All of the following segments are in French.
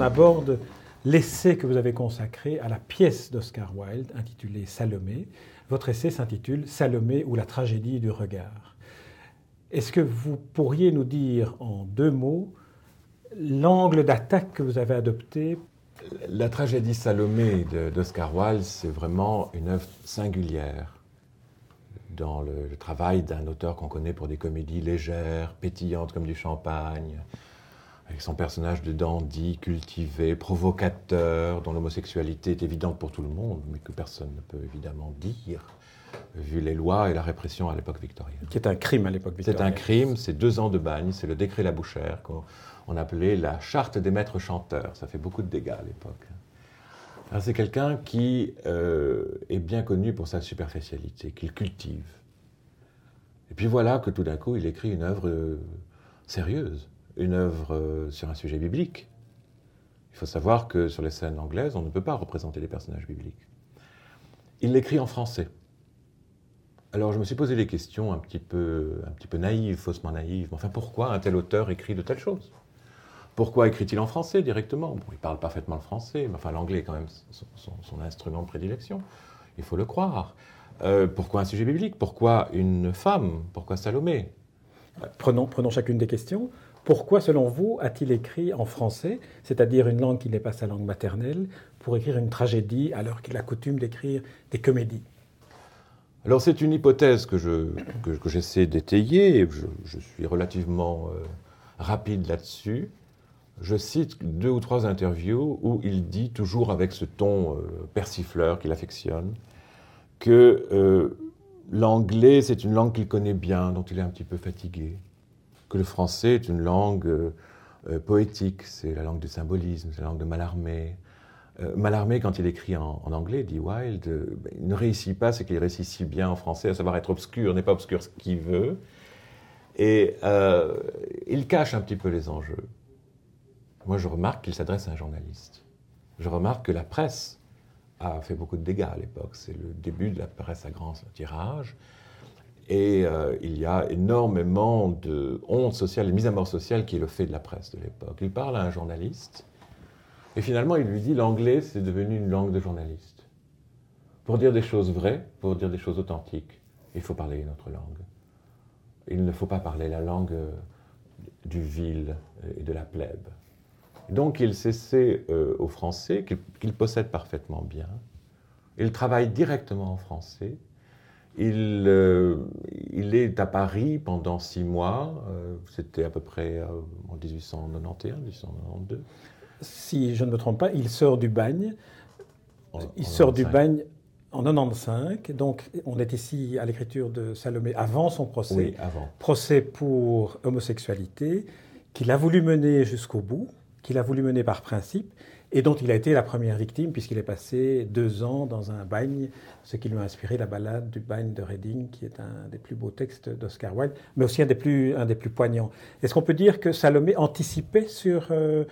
qu'on aborde l'essai que vous avez consacré à la pièce d'Oscar Wilde intitulée Salomé. Votre essai s'intitule Salomé ou la tragédie du regard. Est-ce que vous pourriez nous dire en deux mots l'angle d'attaque que vous avez adopté? La tragédie Salomé d'Oscar Wilde, c'est vraiment une œuvre singulière dans le, travail d'un auteur qu'on connaît pour des comédies légères, pétillantes comme du champagne, avec son personnage de dandy, cultivé, provocateur, dont l'homosexualité est évidente pour tout le monde, mais que personne ne peut évidemment dire, vu les lois et la répression à l'époque victorienne. Qui est un crime à l'époque victorienne. C'est un crime, c'est deux ans de bagne, c'est le décret Labouchère, qu'on appelait la charte des maîtres chanteurs. Ça fait beaucoup de dégâts à l'époque. C'est quelqu'un qui euh, est bien connu pour sa superficialité, qu'il cultive. Et puis voilà que tout d'un coup, il écrit une œuvre euh, sérieuse une œuvre euh, sur un sujet biblique. Il faut savoir que sur les scènes anglaises, on ne peut pas représenter des personnages bibliques. Il l'écrit en français. Alors je me suis posé des questions un petit peu, un petit peu naïves, faussement naïves. Enfin, pourquoi un tel auteur écrit de telles choses? Pourquoi écrit-il en français directement? Bon, Il parle parfaitement le français, mais enfin l'anglais est quand même son, instrument de prédilection. Il faut le croire. Euh, pourquoi un sujet biblique? Pourquoi une femme? Pourquoi Salomé? Prenons chacune des questions. Pourquoi, selon vous, a-t-il écrit en français, c'est-à-dire une langue qui n'est pas sa langue maternelle, pour écrire une tragédie alors qu'il a coutume d'écrire des comédies? Alors c'est une hypothèse que, j'essaie d'étayer, je, je, suis relativement euh, rapide là-dessus. Je cite deux ou trois interviews où il dit, toujours avec ce ton euh, persifleur qu'il affectionne, que euh, l'anglais, c'est une langue qu'il connaît bien, dont il est un petit peu fatigué que le français est une langue euh, euh, poétique, c'est la langue du symbolisme, c'est la langue de Mallarmé. Euh, Mallarmé, quand il écrit en, anglais, dit Wilde, ben, il ne réussit pas ce qu'il réussit si bien en français, à savoir être obscur, n'est pas obscur ce qu'il veut. Et il cache un petit peu les enjeux. Moi, je remarque qu'il s'adresse à un journaliste. Je remarque que la presse a fait beaucoup de dégâts à l'époque. C'est le début de la presse à grand tirage. Et euh, il y a énormément de honte sociale et mise à mort sociale qui est le fait de la presse de l'époque. Il parle à un journaliste, et finalement il lui dit l'anglais c'est devenu une langue de journaliste. Pour dire des choses vraies, pour dire des choses authentiques, il faut parler une autre langue. Il ne faut pas parler la langue euh, du vil et de la plèbe. Donc il s'essaie euh, au français, qu'il possède parfaitement bien. Il travaille directement en français il, euh, il, est à Paris pendant six mois. Euh, c'était à peu près euh, en 1891, 1892. Si je ne me trompe pas, il sort du bagne. il sort du bagne en 95. Donc, on est ici à l'écriture de Salomé avant son procès. Oui, avant. Procès pour homosexualité, qu'il a voulu mener jusqu'au bout, qu'il a voulu mener par principe et dont il a été la première victime, puisqu'il est passé deux ans dans un bagne, ce qui lui a inspiré la ballade du bagne de Reading, qui est un des plus beaux textes d'Oscar Wilde, mais aussi un des plus, un des plus poignants. Est-ce qu'on peut dire que Salomé anticipait sur euh,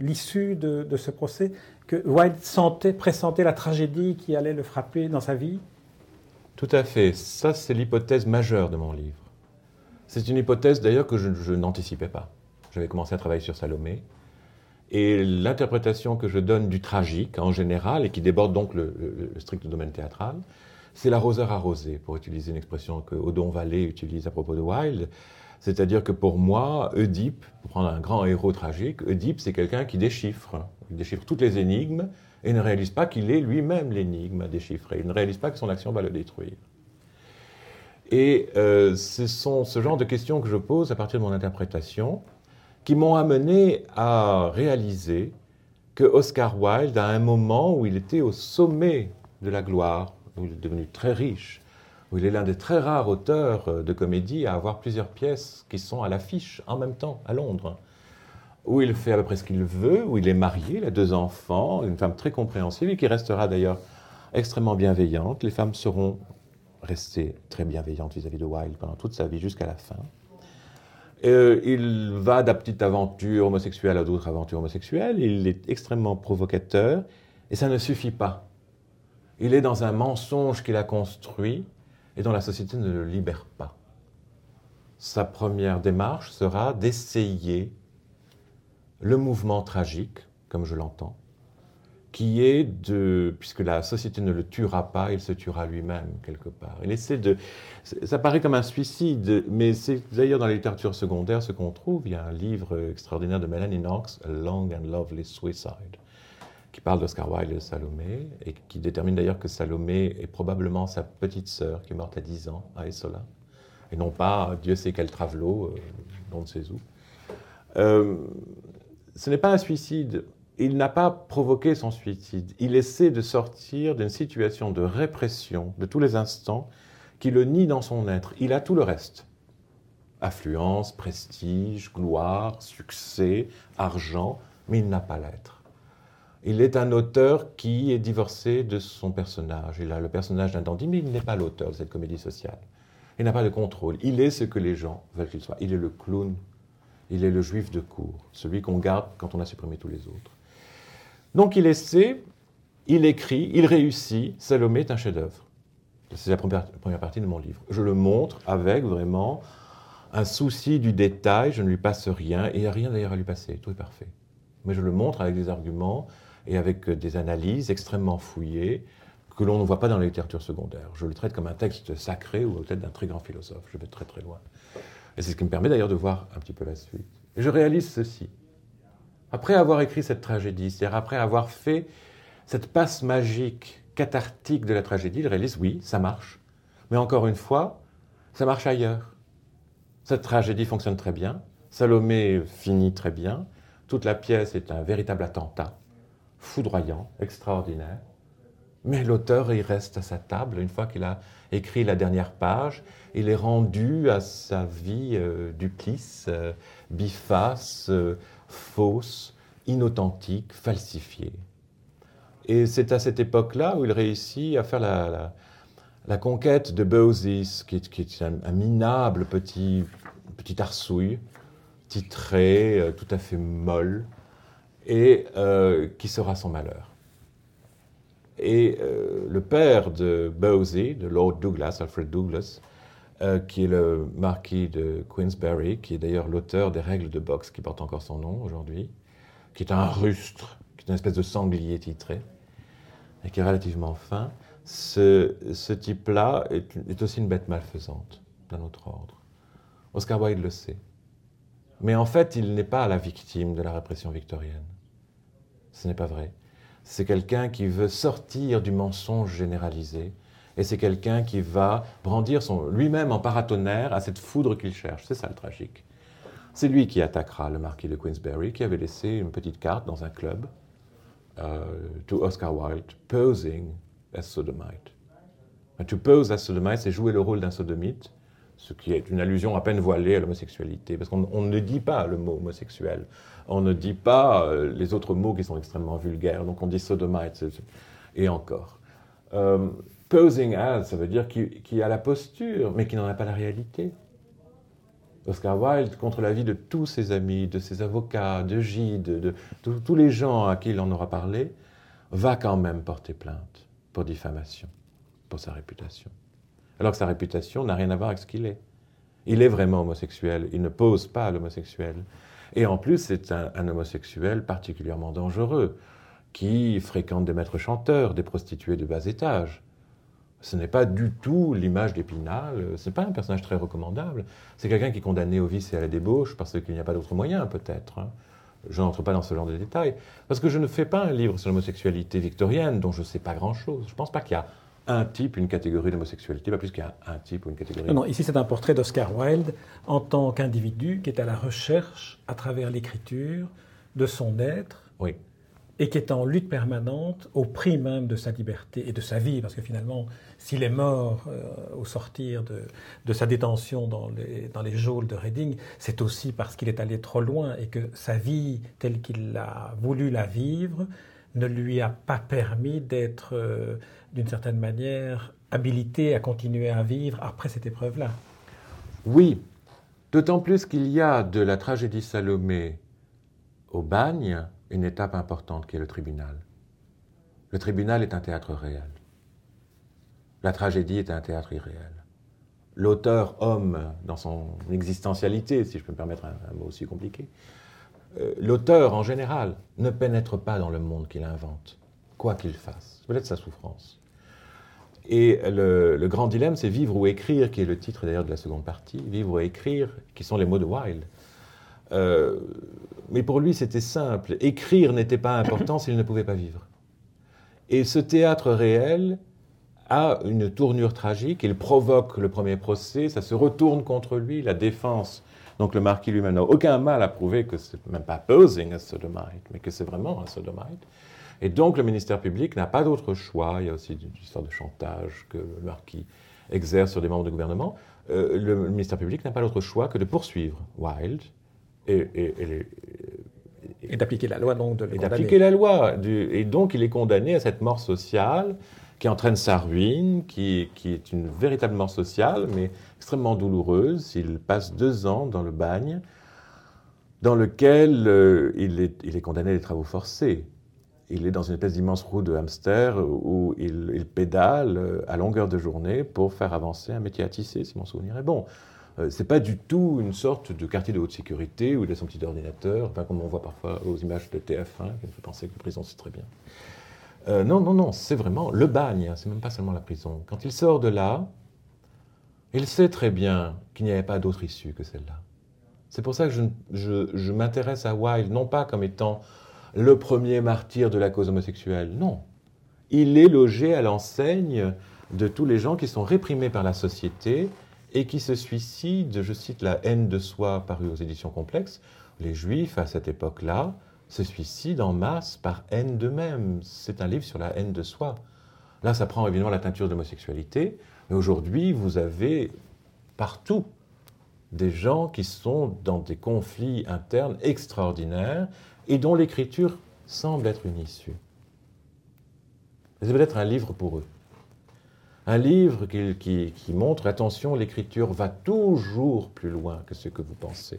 l'issue de, ce procès, que Wilde sentait, pressentait la tragédie qui allait le frapper dans sa vie? Tout à fait. Ça, c'est l'hypothèse majeure de mon livre. C'est une hypothèse d'ailleurs que je n'anticipais pas. J'avais commencé à travailler sur Salomé. Et l'interprétation que je donne du tragique en général, et qui déborde donc le, strict domaine théâtral, c'est l'arroseur arrosé, pour utiliser une expression que Odon Vallée utilise à propos de Wilde. C'est-à-dire que pour moi, Oedipe, pour prendre un grand héros tragique, Oedipe, c'est quelqu'un qui déchiffre. Il déchiffre toutes les énigmes et ne réalise pas qu'il est lui-même l'énigme à déchiffrer. Il ne réalise pas que son action va le détruire. Et euh, ce sont ce genre de questions que je pose à partir de mon interprétation qui m'ont amené à réaliser que Oscar Wilde, à un moment où il était au sommet de la gloire, où il est devenu très riche, où il est l'un des très rares auteurs euh, de comédie à avoir plusieurs pièces qui sont à l'affiche en même temps à Londres, où il fait à peu près ce qu'il veut, où il est marié, il a deux enfants, une femme très compréhensive et qui restera d'ailleurs extrêmement bienveillante. Les femmes seront restées très bienveillantes vis-à-vis -vis de Wilde pendant toute sa vie jusqu'à la fin. Euh, il va de petite aventure homosexuelle à d'autres aventures homosexuelles. Il est extrêmement provocateur. Et ça ne suffit pas. Il est dans un mensonge qu'il a construit et dont la société ne le libère pas. Sa première démarche sera d'essayer le mouvement tragique, comme je l'entends, qui est de, puisque la société ne le tuera pas, il se tuera lui-même quelque part. Il essaie de, ça paraît comme un suicide, mais c'est d'ailleurs dans la littérature secondaire ce qu'on trouve. Il y a un livre extraordinaire de Melanie Knox, A Long and Lovely Suicide, qui parle d'Oscar Wilde et de Salomé, et qui détermine d'ailleurs que Salomé est probablement sa petite sœur qui est morte à 10 ans à Essola, et non pas Dieu sait quel travelot, euh, on ne sait où. Euh, ce n'est pas un suicide. Il n'a pas provoqué son suicide. Il essaie de sortir d'une situation de répression de tous les instants qui le nie dans son être. Il a tout le reste. Affluence, prestige, gloire, succès, argent, mais il n'a pas l'être. Il est un auteur qui est divorcé de son personnage. Il a le personnage d'un dandy, mais il n'est pas l'auteur de cette comédie sociale. Il n'a pas de contrôle. Il est ce que les gens veulent qu'il soit. Il est le clown il est le juif de cour, celui qu'on garde quand on a supprimé tous les autres. Donc il essaie, il écrit, il réussit. Salomé est un chef-d'œuvre. C'est la première, partie de mon livre. Je le montre avec vraiment un souci du détail. Je ne lui passe rien. Et il n'y a rien d'ailleurs à lui passer. Tout est parfait. Mais je le montre avec des arguments et avec des analyses extrêmement fouillées que l'on ne voit pas dans la littérature secondaire. Je le traite comme un texte sacré ou peut-être d'un très grand philosophe. Je vais très très loin. Et c'est ce qui me permet d'ailleurs de voir un petit peu la suite. Et je réalise ceci. Après avoir écrit cette tragédie, c'est-à-dire après avoir fait cette passe magique, cathartique de la tragédie, je réalise, oui, ça marche. Mais encore une fois, ça marche ailleurs. Cette tragédie fonctionne très bien. Salomé finit très bien. Toute la pièce est un véritable attentat, foudroyant, extraordinaire. Mais l'auteur, il reste à sa table une fois qu'il a écrit la dernière page. Il est rendu à sa vie euh, duplice, euh, biface, euh, fausse, inauthentique, falsifiée. Et c'est à cette époque-là où il réussit à faire la, conquête de Beusis, qui est, un, minable petit, petit arsouille, titré, tout à fait molle, et qui sera son malheur. Et euh, le père de Bowsey, de Lord Douglas, Alfred Douglas, euh, qui est le marquis de Queensberry, qui est d'ailleurs l'auteur des règles de boxe qui portent encore son nom aujourd'hui, qui est un rustre, qui est une espèce de sanglier titré, et qui est relativement fin. Ce, type-là est, est, aussi une bête malfaisante d'un autre ordre. Oscar Wilde le sait. Mais en fait, il n'est pas la victime de la répression victorienne. Ce n'est pas vrai c'est quelqu'un qui veut sortir du mensonge généralisé, et c'est quelqu'un qui va brandir lui-même en paratonnerre à cette foudre qu'il cherche. C'est ça le tragique. C'est lui qui attaquera le marquis de Queensberry, qui avait laissé une petite carte dans un club euh, to Oscar Wilde, posing as sodomite. To pose as sodomite, c'est jouer le rôle d'un sodomite, ce qui est une allusion à peine voilée à l'homosexualité, parce qu'on ne dit pas le mot homosexuel on ne dit pas euh, les autres mots qui sont extrêmement vulgaires, donc on dit sodomite, et encore. Euh, posing as, ça veut dire qui, a la posture, mais qui n'en a pas la réalité. Oscar Wilde, contre l'avis de tous ses amis, de ses avocats, de Gide, de, tous les gens à qui il en aura parlé, va quand même porter plainte pour diffamation, pour sa réputation. Alors que sa réputation n'a rien à voir avec ce qu'il est. Il est vraiment homosexuel, il ne pose pas l'homosexuel. Et en plus, c'est un, homosexuel particulièrement dangereux, qui fréquente des maîtres chanteurs, des prostituées de bas étage. Ce n'est pas du tout l'image d'Épinal, ce n'est pas un personnage très recommandable. C'est quelqu'un qui est condamné au vice et à la débauche parce qu'il n'y a pas d'autre moyen, peut-être. Hein. Je n'entre pas dans ce genre de détails. Parce que je ne fais pas un livre sur l'homosexualité victorienne dont je ne sais pas grand-chose. Je ne pense pas qu'il y a un type, une catégorie d'homosexualité, pas plus qu'un un type ou une catégorie. Non, non ici c'est un portrait d'Oscar Wilde en tant qu'individu qui est à la recherche, à travers l'écriture, de son être. Oui. Et qui est en lutte permanente au prix même de sa liberté et de sa vie, parce que finalement, s'il est mort euh, au sortir de, sa détention dans les, dans les geôles de Reading, c'est aussi parce qu'il est allé trop loin et que sa vie, telle qu'il a voulu la vivre, ne lui a pas permis d'être euh, d'une certaine manière, habilité à continuer à vivre après cette épreuve-là. Oui, d'autant plus qu'il y a de la tragédie Salomé au bagne une étape importante qui est le tribunal. Le tribunal est un théâtre réel. La tragédie est un théâtre irréel. L'auteur homme, dans son existentialité, si je peux me permettre un, mot aussi compliqué, euh, l'auteur en général ne pénètre pas dans le monde qu'il invente, quoi qu'il fasse. C'est peut-être sa souffrance. Et le, grand dilemme, c'est vivre ou écrire, qui est le titre d'ailleurs de la seconde partie, vivre ou écrire, qui sont les mots de Wilde. Euh, mais pour lui, c'était simple. Écrire n'était pas important s'il ne pouvait pas vivre. Et ce théâtre réel a une tournure tragique. Il provoque le premier procès, ça se retourne contre lui, la défense. Donc le marquis lui-même n'a aucun mal à prouver que c'est même pas posing un sodomite, mais que c'est vraiment un sodomite. Et donc le ministère public n'a pas d'autre choix. Il y a aussi une histoire de chantage que le marquis exerce sur des membres du gouvernement. Euh, le ministère public n'a pas d'autre choix que de poursuivre Wilde et, et, d'appliquer la loi, donc de Et d'appliquer la loi. et donc il est condamné à cette mort sociale qui entraîne sa ruine, qui, qui, est une véritable mort sociale, mais extrêmement douloureuse. Il passe deux ans dans le bagne, dans lequel euh, il, est, il, est, condamné à des travaux forcés. Il est dans une espèce d'immense roue de hamster où il, il, pédale euh, à longueur de journée pour faire avancer un métier à tisser, si mon souvenir est bon. Euh, c'est pas du tout une sorte de quartier de haute sécurité où il a son petit ordinateur, enfin, comme on voit parfois aux images de TF1, qui me fait penser que la prison c'est très bien. Euh, non, non, non, c'est vraiment le bagne, c'est même pas seulement la prison. Quand il sort de là, il sait très bien qu'il n'y avait pas d'autre issue que celle-là. C'est pour ça que je, m'intéresse à Wilde, non pas comme étant le premier martyr de la cause homosexuelle, non. Il est logé à l'enseigne de tous les gens qui sont réprimés par la société et qui se suicident, je cite la haine de soi parue aux éditions complexes, les juifs à cette époque-là se suicident en masse par haine d'eux-mêmes. C'est un livre sur la haine de soi. Là, ça prend évidemment la teinture d'homosexualité, mais aujourd'hui, vous avez partout des gens qui sont dans des conflits internes extraordinaires et dont l'écriture semble être une issue. C'est peut-être un livre pour eux. Un livre qui, montre, attention, l'écriture va toujours plus loin que ce que vous pensez.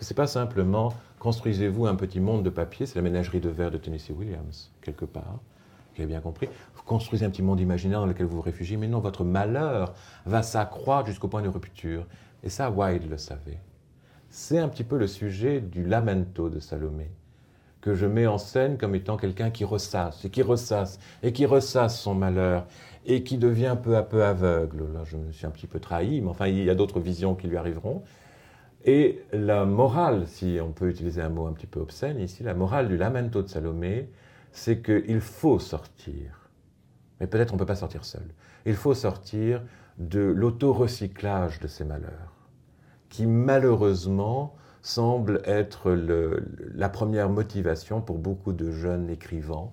Ce n'est pas simplement construisez-vous un petit monde de papier, c'est la ménagerie de verre de Tennessee Williams, quelque part. J'ai bien compris. Vous construisez un petit monde imaginaire dans lequel vous vous réfugiez, mais non, votre malheur va s'accroître jusqu'au point de rupture. Et ça, Wilde le savait. C'est un petit peu le sujet du lamento de Salomé, que je mets en scène comme étant quelqu'un qui ressasse, et qui ressasse, et qui ressasse son malheur, et qui devient peu à peu aveugle. Là, je me suis un petit peu trahi, mais enfin, il y a d'autres visions qui lui arriveront. Et la morale, si on peut utiliser un mot un petit peu obscène ici, la morale du lamento de Salomé, c'est qu'il faut sortir. Mais peut-être on ne peut pas sortir seul. Il faut sortir de l'auto-recyclage de ces malheurs, qui malheureusement semble être la première motivation pour beaucoup de jeunes écrivains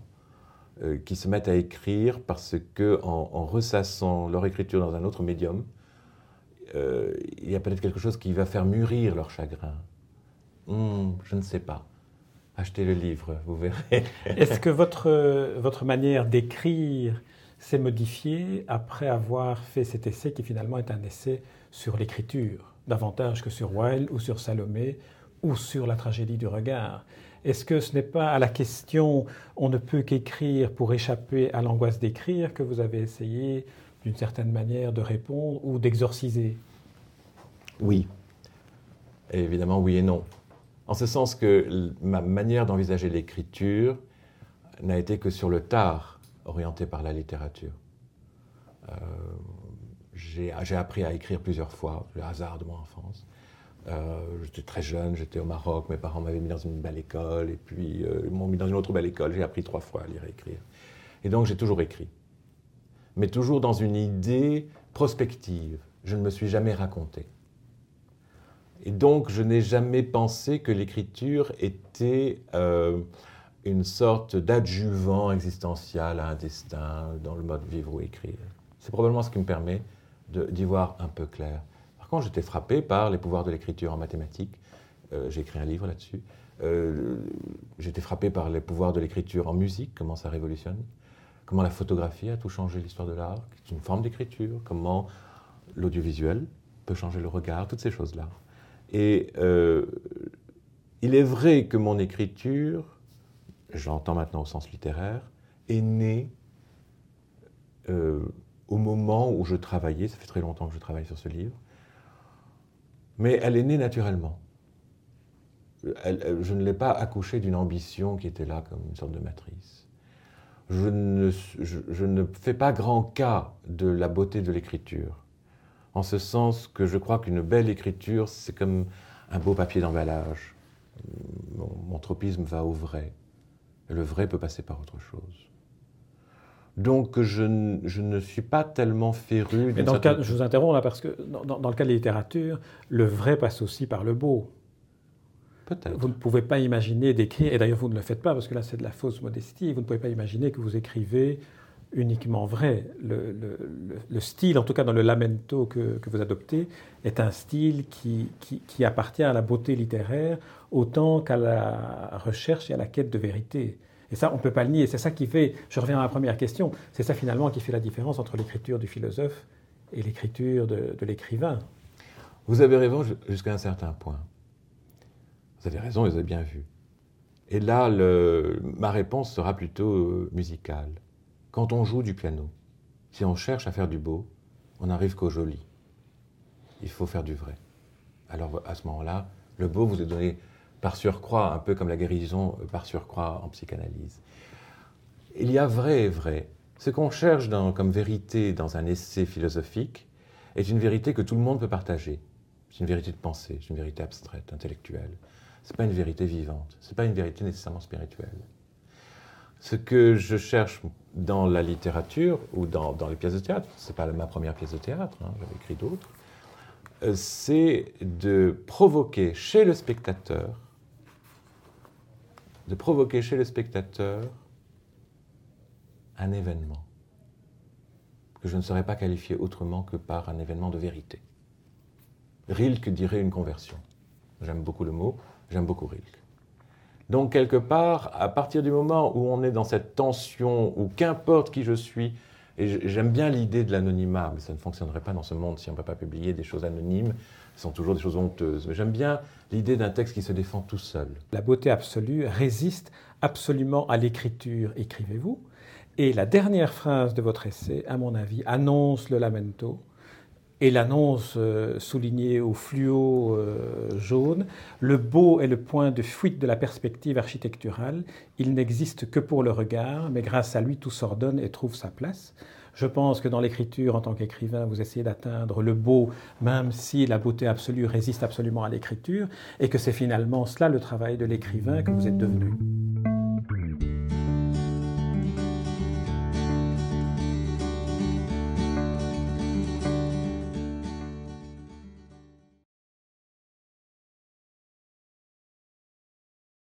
euh, qui se mettent à écrire parce que, en ressassant leur écriture dans un autre médium, euh, il y a peut-être quelque chose qui va faire mûrir leur chagrin. Hmm, je ne sais pas. Achetez le livre, vous verrez. Est-ce que votre, votre manière d'écrire s'est modifiée après avoir fait cet essai qui finalement est un essai sur l'écriture, davantage que sur Wilde ou sur Salomé ou sur la tragédie du regard Est-ce que ce n'est pas à la question on ne peut qu'écrire pour échapper à l'angoisse d'écrire que vous avez essayé d'une certaine manière de répondre ou d'exorciser? Oui. évidemment, oui et non. En ce sens que ma manière d'envisager l'écriture n'a été que sur le tard, orienté par la littérature. Euh, j'ai appris à écrire plusieurs fois, le hasard de mon enfance. Euh, j'étais très jeune, j'étais au Maroc, mes parents m'avaient mis dans une belle école, et puis euh, ils m'ont mis dans une autre belle école, j'ai appris trois fois à lire et écrire. Et donc j'ai toujours écrit mais toujours dans une idée prospective. Je ne me suis jamais raconté. Et donc, je n'ai jamais pensé que l'écriture était euh, une sorte d'adjuvant existentiel à un destin dans le mode vivre ou écrire. C'est probablement ce qui me permet d'y voir un peu clair. Par contre, j'étais frappé par les pouvoirs de l'écriture en mathématiques. Euh, j'ai écrit un livre là-dessus. Euh, j'étais frappé par les pouvoirs de l'écriture en musique, comment ça révolutionne comment la photographie a tout changé l'histoire de l'art, qui est une forme d'écriture, comment l'audiovisuel peut changer le regard, toutes ces choses-là. Et euh, il est vrai que mon écriture, j'entends maintenant au sens littéraire, est née au moment où je travaillais, ça fait très longtemps que je travaille sur ce livre, mais elle est née naturellement. je ne l'ai pas accouché d'une ambition qui était là comme une sorte de matrice. Je ne, fais pas grand cas de la beauté de l'écriture, en ce sens que je crois qu'une belle écriture, c'est comme un beau papier d'emballage. Mon, mon tropisme va au vrai. Le vrai peut passer par autre chose. Donc je, ne suis pas tellement féru. Mais dans le cas, je vous interromps là parce que dans, dans, le cas de la littérature, le vrai passe aussi par le beau. Peut-être. Vous ne pouvez pas imaginer d'écrire, et d'ailleurs vous ne le faites pas parce que là c'est de la fausse modestie, vous ne pouvez pas imaginer que vous écrivez uniquement vrai. Le, le, le, style, en tout cas dans le lamento que, que vous adoptez, est un style qui, qui, qui appartient à la beauté littéraire autant qu'à la recherche et à la quête de vérité. Et ça, on ne peut pas le nier. C'est ça qui fait, je reviens à la première question, c'est ça finalement qui fait la différence entre l'écriture du philosophe et l'écriture de, l'écrivain. Vous avez raison jusqu'à un certain point. Vous avez raison, vous avez bien vu. Et là, ma réponse sera plutôt euh, musicale. Quand on joue du piano, si on cherche à faire du beau, on n'arrive qu'au joli. Il faut faire du vrai. Alors à ce moment-là, le beau vous est donné par surcroît, un peu comme la guérison euh, par surcroît en psychanalyse. Il y a vrai et vrai. Ce qu'on cherche comme vérité dans un essai philosophique est une vérité que tout le monde peut partager. C'est une vérité de pensée, c'est une vérité abstraite, intellectuelle. Ce n'est pas une vérité vivante, ce n'est pas une vérité nécessairement spirituelle. Ce que je cherche dans la littérature ou dans, les pièces de théâtre, ce n'est pas ma première pièce de théâtre, hein, j'avais écrit d'autres, euh, c'est de provoquer chez le spectateur de provoquer chez le spectateur un événement que je ne saurais pas qualifier autrement que par un événement de vérité. Rilke dirait une conversion. J'aime beaucoup le mot, j'aime beaucoup Rilke. Donc quelque part, à partir du moment où on est dans cette tension, où qu'importe qui je suis, et j'aime bien l'idée de l'anonymat, mais ça ne fonctionnerait pas dans ce monde si on ne peut pas publier des choses anonymes, ce sont toujours des choses honteuses. Mais j'aime bien l'idée d'un texte qui se défend tout seul. La beauté absolue résiste absolument à l'écriture, écrivez-vous. Et la dernière phrase de votre essai, à mon avis, annonce le lamento et l'annonce euh, soulignée au fluo euh, jaune. Le beau est le point de fuite de la perspective architecturale. Il n'existe que pour le regard, mais grâce à lui, tout s'ordonne et trouve sa place. Je pense que dans l'écriture, en tant qu'écrivain, vous essayez d'atteindre le beau, même si la beauté absolue résiste absolument à l'écriture, et que c'est finalement cela le travail de l'écrivain que vous êtes devenu.